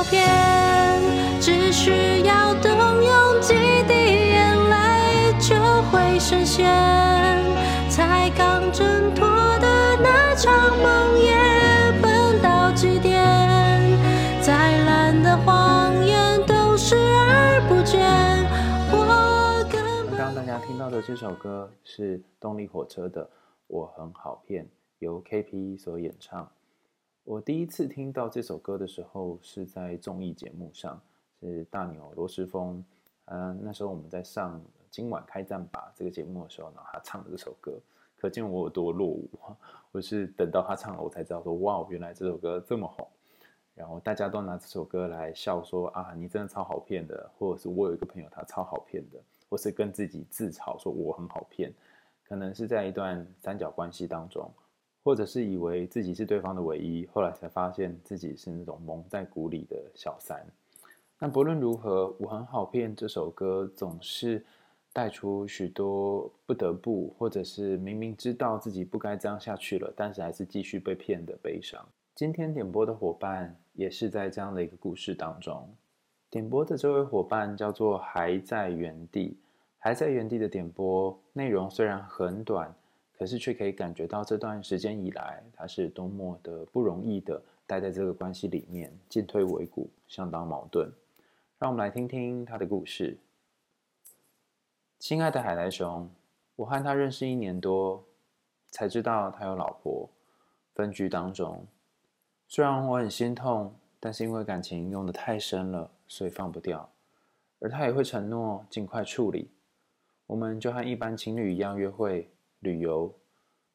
照片，只需要动用几滴眼泪就会实现。才刚挣脱的那场梦也奔到极点，再烂的谎言都视而不见。我根本刚刚大家听到的这首歌是动力火车的《我很好骗》，由 KP 所演唱。我第一次听到这首歌的时候，是在综艺节目上，是大牛罗时丰。嗯，那时候我们在上《今晚开战吧》这个节目的时候呢，他唱的这首歌，可见我有多落伍。我是等到他唱了，我才知道说，哇，原来这首歌这么红。然后大家都拿这首歌来笑说啊，你真的超好骗的，或者是我有一个朋友他超好骗的，或是跟自己自嘲说我很好骗，可能是在一段三角关系当中。或者是以为自己是对方的唯一，后来才发现自己是那种蒙在鼓里的小三。但不论如何，《我很好骗》这首歌总是带出许多不得不，或者是明明知道自己不该这样下去了，但是还是继续被骗的悲伤。今天点播的伙伴也是在这样的一个故事当中。点播的这位伙伴叫做还在原地，还在原地的点播内容虽然很短。可是却可以感觉到这段时间以来，他是多么的不容易的待在这个关系里面，进退维谷，相当矛盾。让我们来听听他的故事。亲爱的海苔熊，我和他认识一年多，才知道他有老婆，分居当中。虽然我很心痛，但是因为感情用得太深了，所以放不掉。而他也会承诺尽快处理。我们就和一般情侣一样约会。旅游，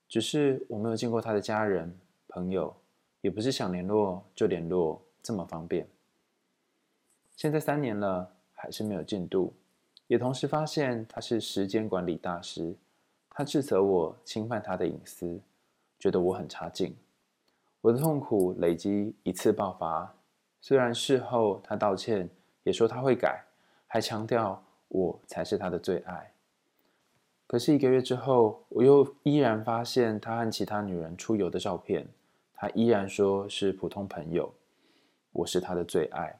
只是我没有见过他的家人、朋友，也不是想联络就联络这么方便。现在三年了，还是没有进度，也同时发现他是时间管理大师。他斥责我侵犯他的隐私，觉得我很差劲。我的痛苦累积一次爆发，虽然事后他道歉，也说他会改，还强调我才是他的最爱。可是一个月之后，我又依然发现他和其他女人出游的照片。他依然说是普通朋友，我是他的最爱。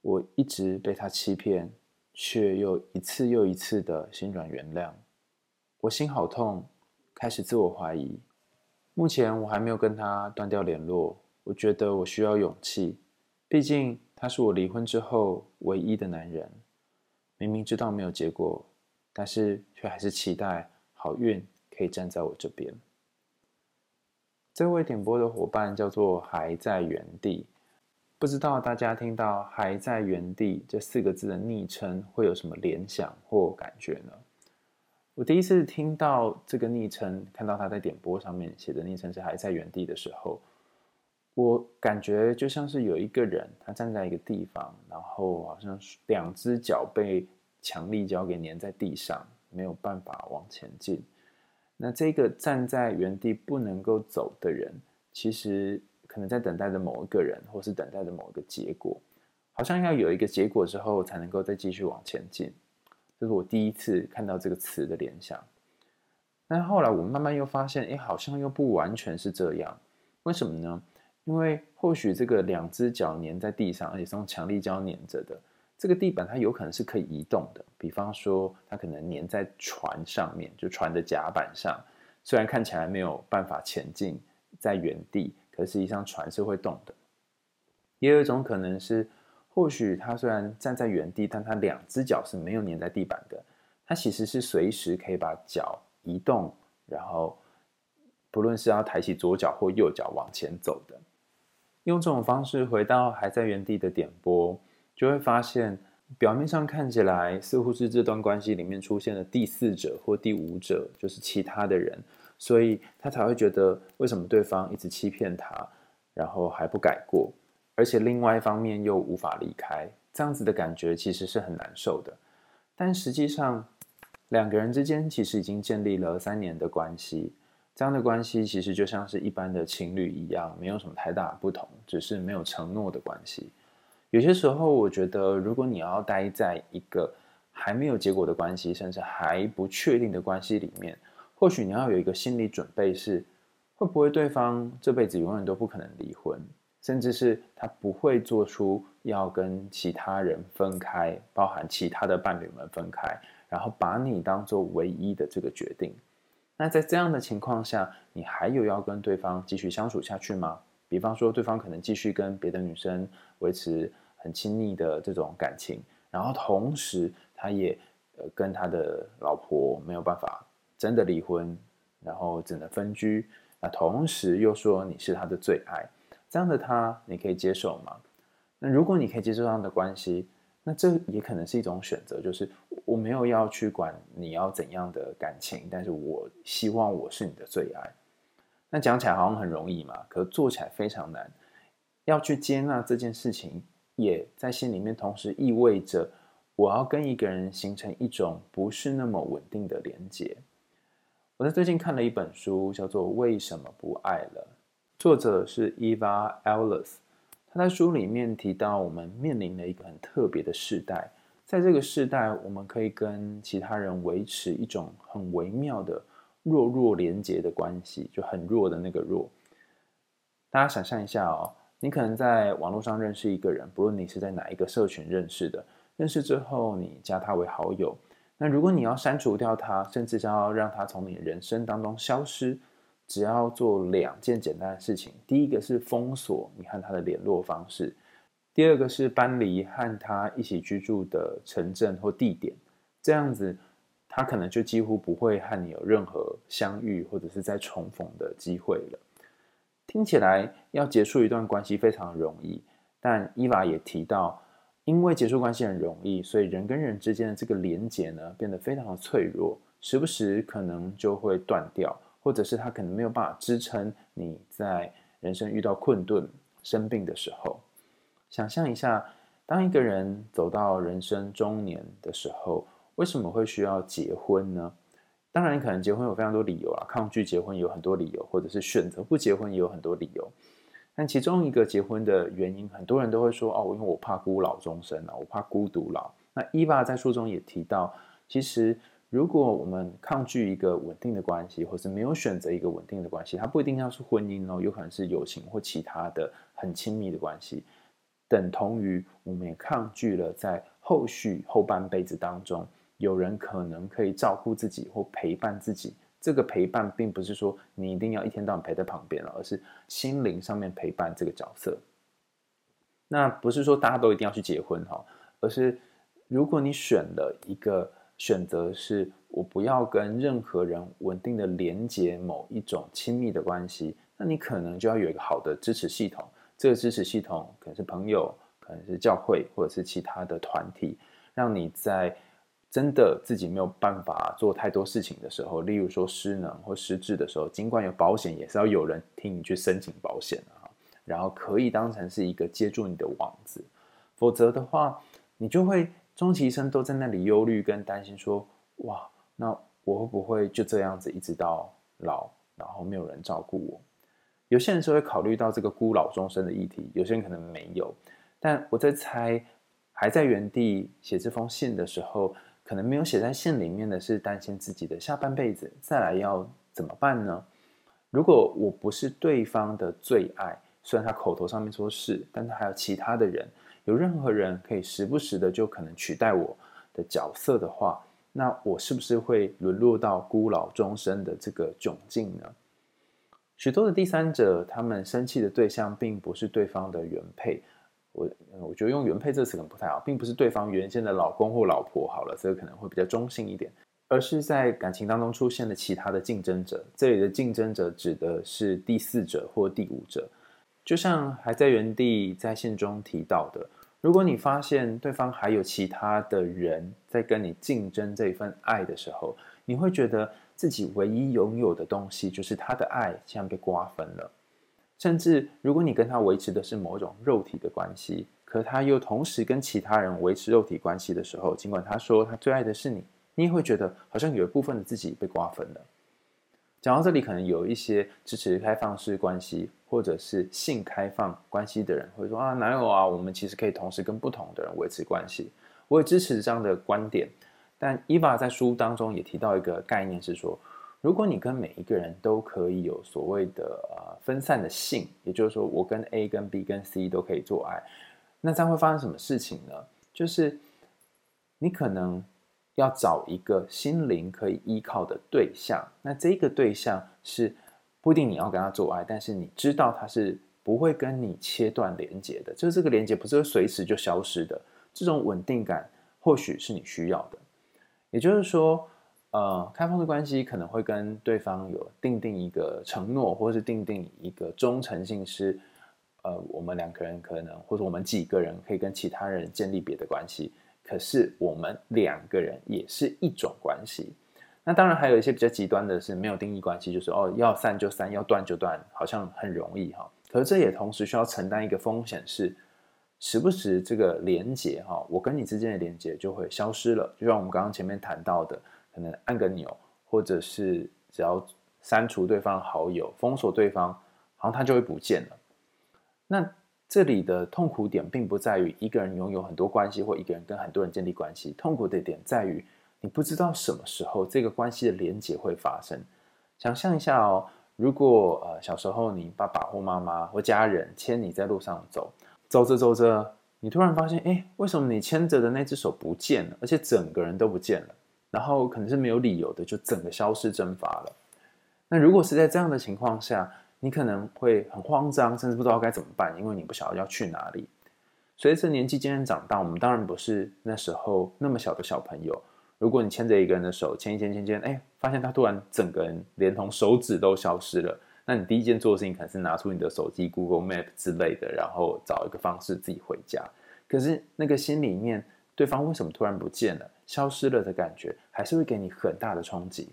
我一直被他欺骗，却又一次又一次的心软原谅。我心好痛，开始自我怀疑。目前我还没有跟他断掉联络。我觉得我需要勇气，毕竟他是我离婚之后唯一的男人。明明知道没有结果。但是却还是期待好运可以站在我这边。这位点播的伙伴叫做还在原地，不知道大家听到“还在原地”这四个字的昵称会有什么联想或感觉呢？我第一次听到这个昵称，看到他在点播上面写的昵称是“还在原地”的时候，我感觉就像是有一个人他站在一个地方，然后好像两只脚被。强力胶给粘在地上，没有办法往前进。那这个站在原地不能够走的人，其实可能在等待着某一个人，或是等待着某一个结果，好像要有一个结果之后，才能够再继续往前进。这是我第一次看到这个词的联想。但后来我慢慢又发现，哎，好像又不完全是这样。为什么呢？因为或许这个两只脚粘在地上，而且是用强力胶粘着的。这个地板它有可能是可以移动的，比方说它可能粘在船上面，就船的甲板上，虽然看起来没有办法前进，在原地，可实际上船是会动的。也有一种可能是，或许它虽然站在原地，但它两只脚是没有粘在地板的，它其实是随时可以把脚移动，然后不论是要抬起左脚或右脚往前走的。用这种方式回到还在原地的点播。就会发现，表面上看起来似乎是这段关系里面出现了第四者或第五者，就是其他的人，所以他才会觉得为什么对方一直欺骗他，然后还不改过，而且另外一方面又无法离开，这样子的感觉其实是很难受的。但实际上，两个人之间其实已经建立了三年的关系，这样的关系其实就像是一般的情侣一样，没有什么太大不同，只是没有承诺的关系。有些时候，我觉得，如果你要待在一个还没有结果的关系，甚至还不确定的关系里面，或许你要有一个心理准备是，会不会对方这辈子永远都不可能离婚，甚至是他不会做出要跟其他人分开，包含其他的伴侣们分开，然后把你当做唯一的这个决定。那在这样的情况下，你还有要跟对方继续相处下去吗？比方说，对方可能继续跟别的女生维持很亲密的这种感情，然后同时他也呃跟他的老婆没有办法真的离婚，然后只能分居。那同时又说你是他的最爱，这样的他你可以接受吗？那如果你可以接受这样的关系，那这也可能是一种选择，就是我没有要去管你要怎样的感情，但是我希望我是你的最爱。那讲起来好像很容易嘛，可做起来非常难。要去接纳这件事情，也在心里面同时意味着我要跟一个人形成一种不是那么稳定的连接。我在最近看了一本书，叫做《为什么不爱了》，作者是 Eva Illes。他在书里面提到，我们面临了一个很特别的世代，在这个世代，我们可以跟其他人维持一种很微妙的弱弱连接的关系，就很弱的那个弱。大家想象一下哦，你可能在网络上认识一个人，不论你是在哪一个社群认识的，认识之后你加他为好友，那如果你要删除掉他，甚至要让他从你人生当中消失。只要做两件简单的事情，第一个是封锁你和他的联络方式，第二个是搬离和他一起居住的城镇或地点，这样子他可能就几乎不会和你有任何相遇或者是再重逢的机会了。听起来要结束一段关系非常容易，但伊娃也提到，因为结束关系很容易，所以人跟人之间的这个连结呢变得非常的脆弱，时不时可能就会断掉。或者是他可能没有办法支撑你在人生遇到困顿、生病的时候。想象一下，当一个人走到人生中年的时候，为什么会需要结婚呢？当然，可能结婚有非常多理由啊，抗拒结婚有很多理由，或者是选择不结婚也有很多理由。但其中一个结婚的原因，很多人都会说：“哦，因为我怕孤老终生啊，我怕孤独老。”那伊娃在书中也提到，其实。如果我们抗拒一个稳定的关系，或是没有选择一个稳定的关系，它不一定要是婚姻哦，有可能是友情或其他的很亲密的关系，等同于我们也抗拒了在后续后半辈子当中，有人可能可以照顾自己或陪伴自己。这个陪伴并不是说你一定要一天到晚陪在旁边了，而是心灵上面陪伴这个角色。那不是说大家都一定要去结婚哈，而是如果你选了一个。选择是我不要跟任何人稳定的连接某一种亲密的关系，那你可能就要有一个好的支持系统。这个支持系统可能是朋友，可能是教会，或者是其他的团体，让你在真的自己没有办法做太多事情的时候，例如说失能或失智的时候，尽管有保险，也是要有人替你去申请保险啊，然后可以当成是一个接住你的网子，否则的话，你就会。终其一生都在那里忧虑跟担心，说：“哇，那我会不会就这样子一直到老，然后没有人照顾我？”有些人是会考虑到这个孤老终生的议题，有些人可能没有。但我在猜，还在原地写这封信的时候，可能没有写在信里面的是担心自己的下半辈子再来要怎么办呢？如果我不是对方的最爱，虽然他口头上面说是，但他还有其他的人。有任何人可以时不时的就可能取代我的角色的话，那我是不是会沦落到孤老终生的这个窘境呢？许多的第三者，他们生气的对象并不是对方的原配，我我觉得用原配这个词可能不太好，并不是对方原先的老公或老婆好了，这个可能会比较中性一点，而是在感情当中出现了其他的竞争者。这里的竞争者指的是第四者或第五者。就像还在原地在信中提到的，如果你发现对方还有其他的人在跟你竞争这一份爱的时候，你会觉得自己唯一拥有的东西就是他的爱，像被瓜分了。甚至如果你跟他维持的是某种肉体的关系，可他又同时跟其他人维持肉体关系的时候，尽管他说他最爱的是你，你也会觉得好像有一部分的自己被瓜分了。讲到这里，可能有一些支持开放式关系或者是性开放关系的人会说啊，哪有啊？我们其实可以同时跟不同的人维持关系。我也支持这样的观点，但伊娃在书当中也提到一个概念，是说，如果你跟每一个人都可以有所谓的呃分散的性，也就是说，我跟 A、跟 B、跟 C 都可以做爱，那这样会发生什么事情呢？就是你可能要找一个心灵可以依靠的对象，那这个对象是不一定你要跟他做爱，但是你知道他是不会跟你切断连接的，就是这个连接不是会随时就消失的，这种稳定感或许是你需要的，也就是说。呃，开放的关系可能会跟对方有订定一个承诺，或是订定一个忠诚性是，呃，我们两个人可能或者我们几个人可以跟其他人建立别的关系，可是我们两个人也是一种关系。那当然还有一些比较极端的是没有定义关系，就是哦，要散就散，要断就断，好像很容易哈。可是这也同时需要承担一个风险，是时不时这个连接哈，我跟你之间的连接就会消失了，就像我们刚刚前面谈到的。可能按个钮，或者是只要删除对方好友、封锁对方，好像他就会不见了。那这里的痛苦点并不在于一个人拥有很多关系，或一个人跟很多人建立关系。痛苦的点在于你不知道什么时候这个关系的连结会发生。想象一下哦，如果呃小时候你爸爸或妈妈或家人牵你在路上走，走着走着，你突然发现，哎，为什么你牵着的那只手不见了，而且整个人都不见了？然后可能是没有理由的，就整个消失蒸发了。那如果是在这样的情况下，你可能会很慌张，甚至不知道该怎么办，因为你不晓得要去哪里。随着年纪渐渐长大，我们当然不是那时候那么小的小朋友。如果你牵着一个人的手，牵一牵牵牵，哎，发现他突然整个人连同手指都消失了，那你第一件做的事情可能是拿出你的手机、Google Map 之类的，然后找一个方式自己回家。可是那个心里面，对方为什么突然不见了？消失了的感觉，还是会给你很大的冲击。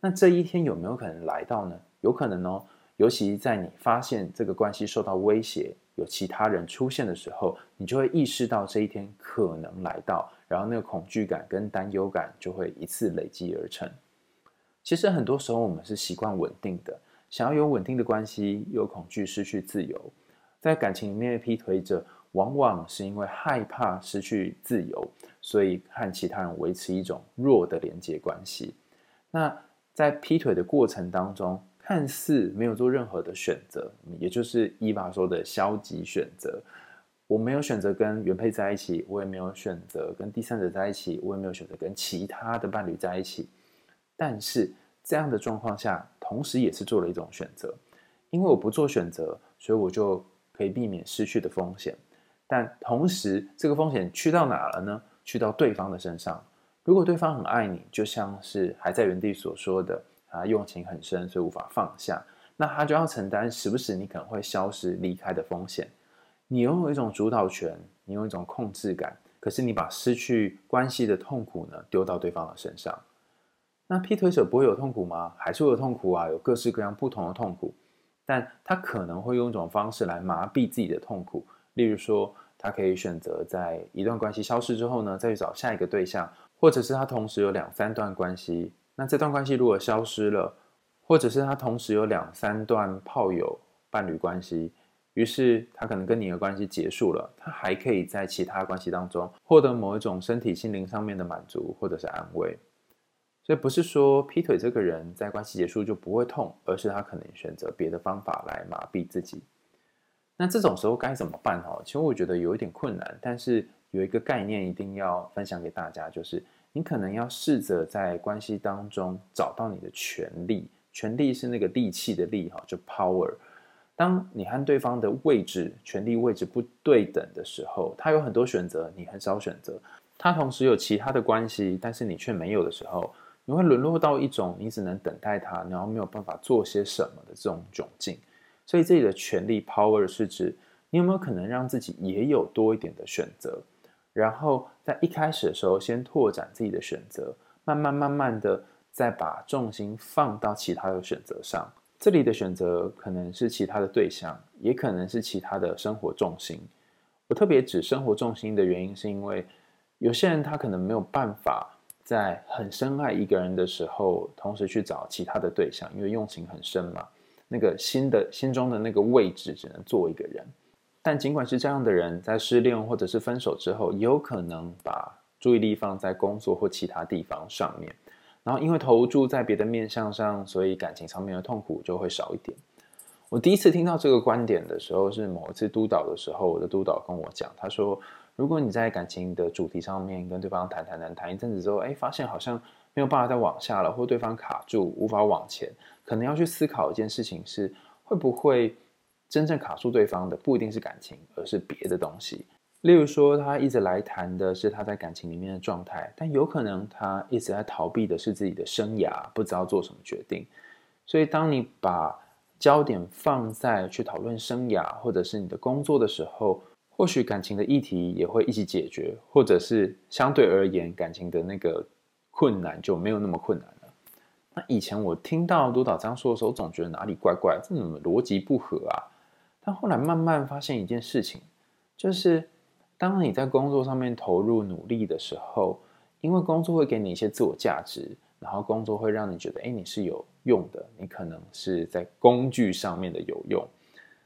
那这一天有没有可能来到呢？有可能哦，尤其在你发现这个关系受到威胁，有其他人出现的时候，你就会意识到这一天可能来到，然后那个恐惧感跟担忧感就会一次累积而成。其实很多时候我们是习惯稳定的，想要有稳定的关系，又恐惧失去自由，在感情里面劈腿者。往往是因为害怕失去自由，所以和其他人维持一种弱的连接关系。那在劈腿的过程当中，看似没有做任何的选择，也就是伊娃说的消极选择。我没有选择跟原配在一起，我也没有选择跟第三者在一起，我也没有选择跟其他的伴侣在一起。但是这样的状况下，同时也是做了一种选择，因为我不做选择，所以我就可以避免失去的风险。但同时，这个风险去到哪了呢？去到对方的身上。如果对方很爱你，就像是还在原地所说的，啊，用情很深，所以无法放下，那他就要承担时不时你可能会消失离开的风险。你拥有一种主导权，你有一种控制感，可是你把失去关系的痛苦呢丢到对方的身上。那劈腿者不会有痛苦吗？还是会有痛苦啊，有各式各样不同的痛苦，但他可能会用一种方式来麻痹自己的痛苦。例如说，他可以选择在一段关系消失之后呢，再去找下一个对象，或者是他同时有两三段关系。那这段关系如果消失了，或者是他同时有两三段炮友伴侣关系，于是他可能跟你的关系结束了，他还可以在其他关系当中获得某一种身体、心灵上面的满足或者是安慰。所以不是说劈腿这个人在关系结束就不会痛，而是他可能选择别的方法来麻痹自己。那这种时候该怎么办？哈，其实我觉得有一点困难，但是有一个概念一定要分享给大家，就是你可能要试着在关系当中找到你的权利，权利是那个力气的力，哈，就 power。当你和对方的位置、权力位置不对等的时候，他有很多选择，你很少选择；他同时有其他的关系，但是你却没有的时候，你会沦落到一种你只能等待他，然后没有办法做些什么的这种窘境。所以这里的权力 power 是指你有没有可能让自己也有多一点的选择，然后在一开始的时候先拓展自己的选择，慢慢慢慢的再把重心放到其他的选择上。这里的选择可能是其他的对象，也可能是其他的生活重心。我特别指生活重心的原因，是因为有些人他可能没有办法在很深爱一个人的时候，同时去找其他的对象，因为用情很深嘛。那个心的心中的那个位置只能做一个人，但尽管是这样的人，在失恋或者是分手之后，有可能把注意力放在工作或其他地方上面。然后因为投注在别的面向上，所以感情上面的痛苦就会少一点。我第一次听到这个观点的时候，是某一次督导的时候，我的督导跟我讲，他说，如果你在感情的主题上面跟对方谈谈谈谈一阵子之后，哎，发现好像没有办法再往下了，或对方卡住无法往前，可能要去思考一件事情是，会不会真正卡住对方的不一定是感情，而是别的东西。例如说，他一直来谈的是他在感情里面的状态，但有可能他一直在逃避的是自己的生涯，不知道做什么决定。所以，当你把焦点放在去讨论生涯或者是你的工作的时候，或许感情的议题也会一起解决，或者是相对而言，感情的那个困难就没有那么困难了。那以前我听到督导这样说的时候，总觉得哪里怪怪，这怎么逻辑不合啊？但后来慢慢发现一件事情，就是。当你在工作上面投入努力的时候，因为工作会给你一些自我价值，然后工作会让你觉得，哎，你是有用的，你可能是在工具上面的有用，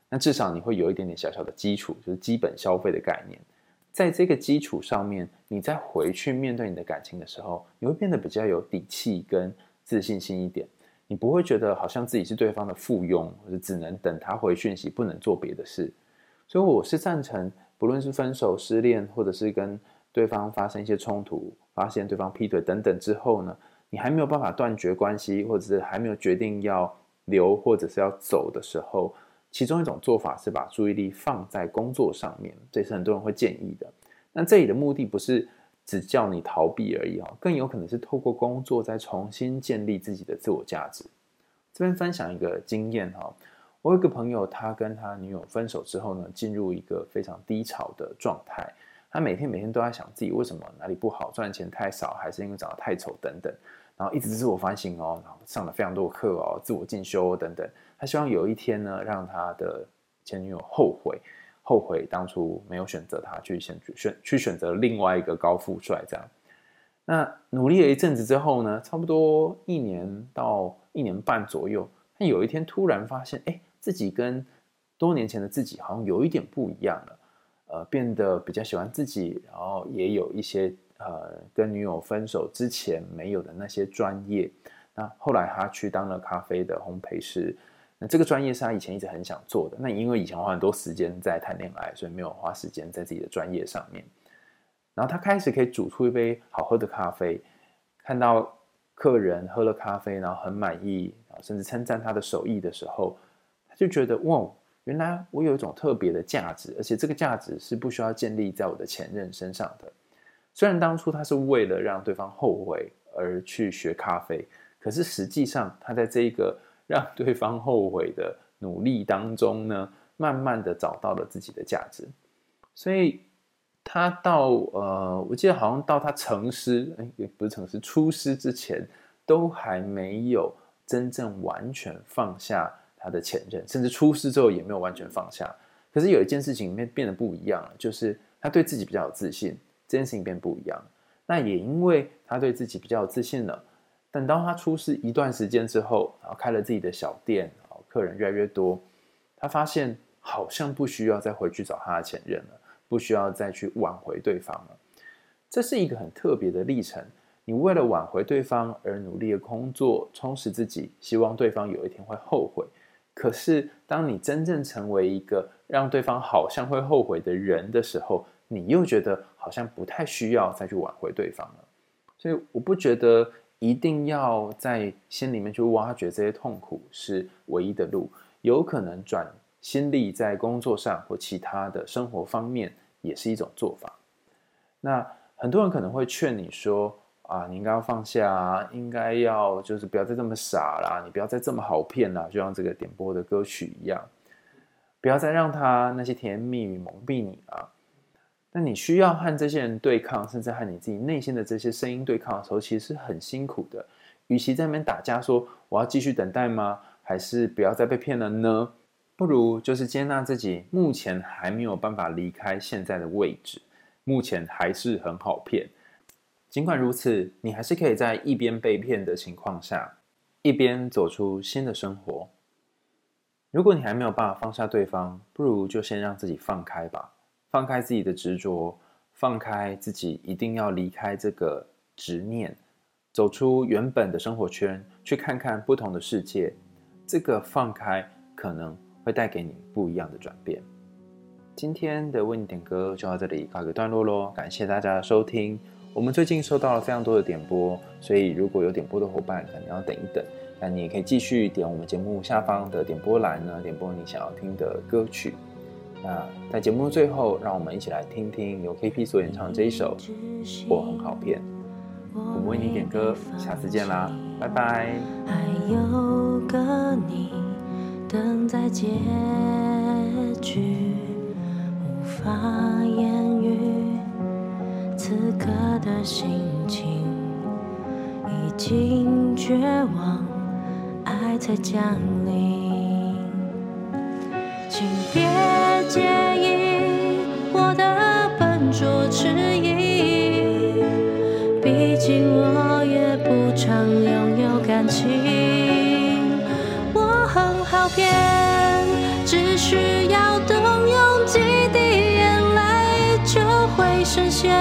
那至少你会有一点点小小的基础，就是基本消费的概念。在这个基础上面，你再回去面对你的感情的时候，你会变得比较有底气跟自信心一点，你不会觉得好像自己是对方的附庸，或者只能等他回讯息，不能做别的事。所以我是赞成。不论是分手、失恋，或者是跟对方发生一些冲突，发现对方劈腿等等之后呢，你还没有办法断绝关系，或者是还没有决定要留或者是要走的时候，其中一种做法是把注意力放在工作上面，这是很多人会建议的。那这里的目的不是只叫你逃避而已哦，更有可能是透过工作再重新建立自己的自我价值。这边分享一个经验哈。我有一个朋友，他跟他女友分手之后呢，进入一个非常低潮的状态。他每天每天都在想自己为什么哪里不好，赚钱太少，还是因为长得太丑等等，然后一直自我反省哦，然后上了非常多课哦，自我进修等等。他希望有一天呢，让他的前女友后悔，后悔当初没有选择他，去选选去选择另外一个高富帅这样。那努力了一阵子之后呢，差不多一年到一年半左右，他有一天突然发现，哎。自己跟多年前的自己好像有一点不一样了，呃，变得比较喜欢自己，然后也有一些呃跟女友分手之前没有的那些专业。那后来他去当了咖啡的烘焙师，那这个专业是他以前一直很想做的。那因为以前花很多时间在谈恋爱，所以没有花时间在自己的专业上面。然后他开始可以煮出一杯好喝的咖啡，看到客人喝了咖啡，然后很满意，甚至称赞他的手艺的时候。他就觉得哇，原来我有一种特别的价值，而且这个价值是不需要建立在我的前任身上的。虽然当初他是为了让对方后悔而去学咖啡，可是实际上他在这一个让对方后悔的努力当中呢，慢慢的找到了自己的价值。所以他到呃，我记得好像到他成师，哎，也不是成师，出师之前，都还没有真正完全放下。他的前任，甚至出师之后也没有完全放下。可是有一件事情变变得不一样了，就是他对自己比较有自信，这件事情变不一样。那也因为他对自己比较有自信了，等到他出事一段时间之后，然后开了自己的小店，客人越来越多，他发现好像不需要再回去找他的前任了，不需要再去挽回对方了。这是一个很特别的历程。你为了挽回对方而努力的工作，充实自己，希望对方有一天会后悔。可是，当你真正成为一个让对方好像会后悔的人的时候，你又觉得好像不太需要再去挽回对方了。所以，我不觉得一定要在心里面去挖掘这些痛苦是唯一的路。有可能转心力在工作上或其他的生活方面，也是一种做法。那很多人可能会劝你说，啊，你应该要放下啊，应该要就是不要再这么傻啦，你不要再这么好骗啦，就像这个点播的歌曲一样，不要再让他那些甜言蜜语蒙蔽你啊。那你需要和这些人对抗，甚至和你自己内心的这些声音对抗的时候，其实是很辛苦的。与其在那边打架说我要继续等待吗？还是不要再被骗了呢？不如就是接纳自己目前还没有办法离开现在的位置，目前还是很好骗。尽管如此，你还是可以在一边被骗的情况下，一边走出新的生活。如果你还没有办法放下对方，不如就先让自己放开吧，放开自己的执着，放开自己一定要离开这个执念，走出原本的生活圈，去看看不同的世界。这个放开可能会带给你不一样的转变。今天的为你点歌就到这里告一个段落喽，感谢大家的收听。我们最近收到了非常多的点播，所以如果有点播的伙伴，可能要等一等。那你也可以继续点我们节目下方的点播栏呢，点播你想要听的歌曲。那在节目的最后，让我们一起来听听由 KP 所演唱的这一首《我很好骗》。我们为你点歌，下次见啦，拜拜。还有个你等在结局，无法言语，此刻的心情已经绝望，爱才降临，请别介意我的笨拙迟疑，毕竟我也不常拥有感情，我很好骗，只需要动用几滴眼泪就会实现，